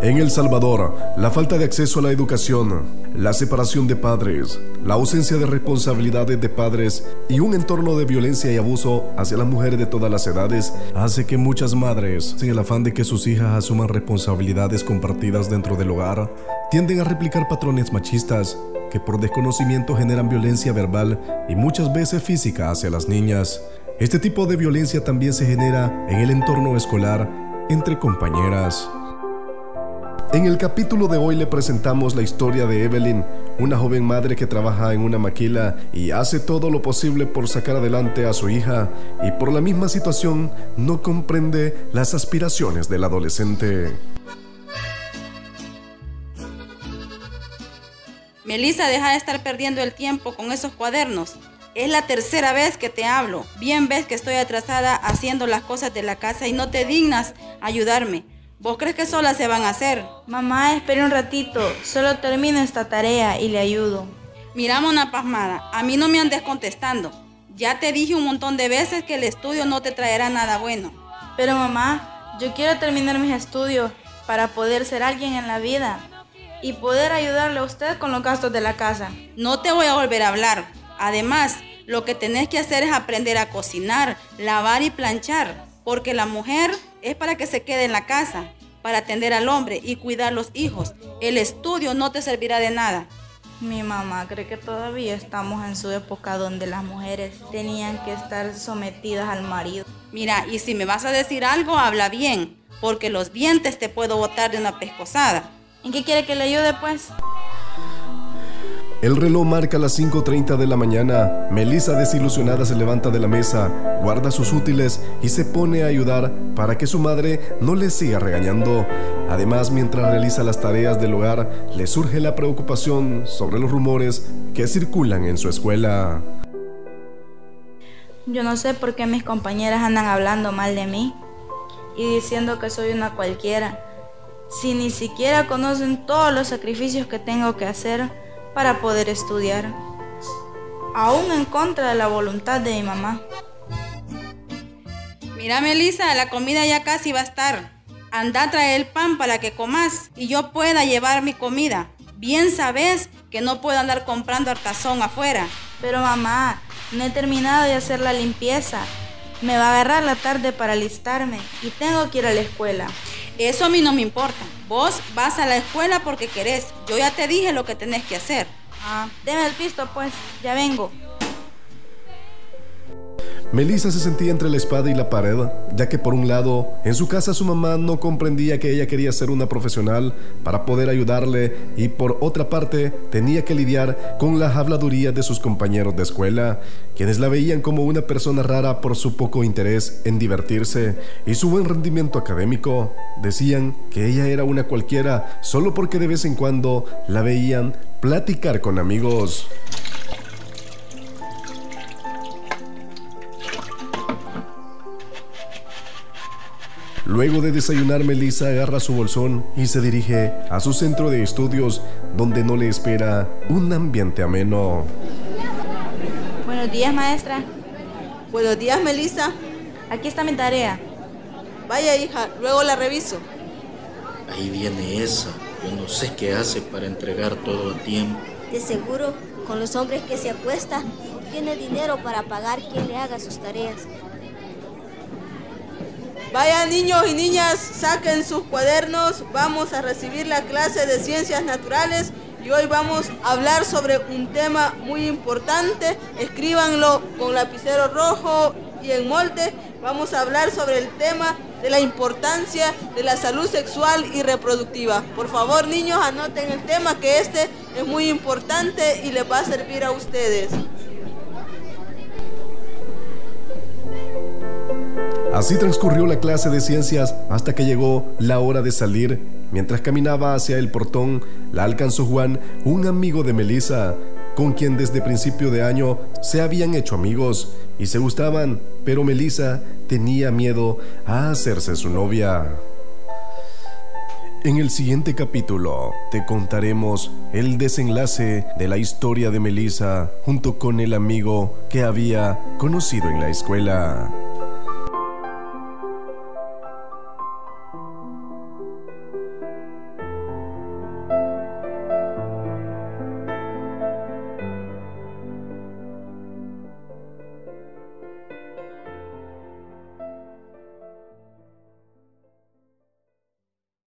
En El Salvador, la falta de acceso a la educación, la separación de padres, la ausencia de responsabilidades de padres y un entorno de violencia y abuso hacia las mujeres de todas las edades hace que muchas madres, sin el afán de que sus hijas asuman responsabilidades compartidas dentro del hogar, tienden a replicar patrones machistas que por desconocimiento generan violencia verbal y muchas veces física hacia las niñas. Este tipo de violencia también se genera en el entorno escolar entre compañeras. En el capítulo de hoy le presentamos la historia de Evelyn, una joven madre que trabaja en una maquila y hace todo lo posible por sacar adelante a su hija y por la misma situación no comprende las aspiraciones del adolescente. Melissa, deja de estar perdiendo el tiempo con esos cuadernos. Es la tercera vez que te hablo. Bien ves que estoy atrasada haciendo las cosas de la casa y no te dignas ayudarme. ¿Vos crees que solas se van a hacer? Mamá, espere un ratito. Solo termino esta tarea y le ayudo. Mira, una pasmada. A mí no me andes contestando. Ya te dije un montón de veces que el estudio no te traerá nada bueno. Pero mamá, yo quiero terminar mis estudios para poder ser alguien en la vida y poder ayudarle a usted con los gastos de la casa. No te voy a volver a hablar. Además, lo que tenés que hacer es aprender a cocinar, lavar y planchar, porque la mujer es para que se quede en la casa, para atender al hombre y cuidar los hijos. El estudio no te servirá de nada. Mi mamá cree que todavía estamos en su época donde las mujeres tenían que estar sometidas al marido. Mira, y si me vas a decir algo, habla bien, porque los dientes te puedo botar de una pescosada. ¿En qué quiere que le ayude, pues? El reloj marca las 5.30 de la mañana. Melissa desilusionada se levanta de la mesa, guarda sus útiles y se pone a ayudar para que su madre no le siga regañando. Además, mientras realiza las tareas del hogar, le surge la preocupación sobre los rumores que circulan en su escuela. Yo no sé por qué mis compañeras andan hablando mal de mí y diciendo que soy una cualquiera, si ni siquiera conocen todos los sacrificios que tengo que hacer para poder estudiar, aún en contra de la voluntad de mi mamá. Mira, Melissa, la comida ya casi va a estar. Anda a traer el pan para que comas y yo pueda llevar mi comida. Bien sabes que no puedo andar comprando hartazón afuera. Pero mamá, no he terminado de hacer la limpieza. Me va a agarrar la tarde para alistarme y tengo que ir a la escuela. Eso a mí no me importa. Vos vas a la escuela porque querés. Yo ya te dije lo que tenés que hacer. Ah, el pisto pues, ya vengo. Melissa se sentía entre la espada y la pared, ya que por un lado, en su casa su mamá no comprendía que ella quería ser una profesional para poder ayudarle y por otra parte tenía que lidiar con las habladurías de sus compañeros de escuela, quienes la veían como una persona rara por su poco interés en divertirse y su buen rendimiento académico. Decían que ella era una cualquiera solo porque de vez en cuando la veían platicar con amigos. Luego de desayunar, Melissa agarra su bolsón y se dirige a su centro de estudios, donde no le espera un ambiente ameno. Buenos días, maestra. Buenos días, Melissa. Aquí está mi tarea. Vaya, hija, luego la reviso. Ahí viene esa. Yo no sé qué hace para entregar todo a tiempo. De seguro, con los hombres que se acuesta, obtiene dinero para pagar quien le haga sus tareas. Vaya niños y niñas, saquen sus cuadernos, vamos a recibir la clase de ciencias naturales y hoy vamos a hablar sobre un tema muy importante. Escríbanlo con lapicero rojo y en molde. Vamos a hablar sobre el tema de la importancia de la salud sexual y reproductiva. Por favor niños, anoten el tema que este es muy importante y les va a servir a ustedes. Así transcurrió la clase de ciencias hasta que llegó la hora de salir. Mientras caminaba hacia el portón, la alcanzó Juan, un amigo de Melissa, con quien desde principio de año se habían hecho amigos y se gustaban, pero Melissa tenía miedo a hacerse su novia. En el siguiente capítulo te contaremos el desenlace de la historia de Melissa junto con el amigo que había conocido en la escuela.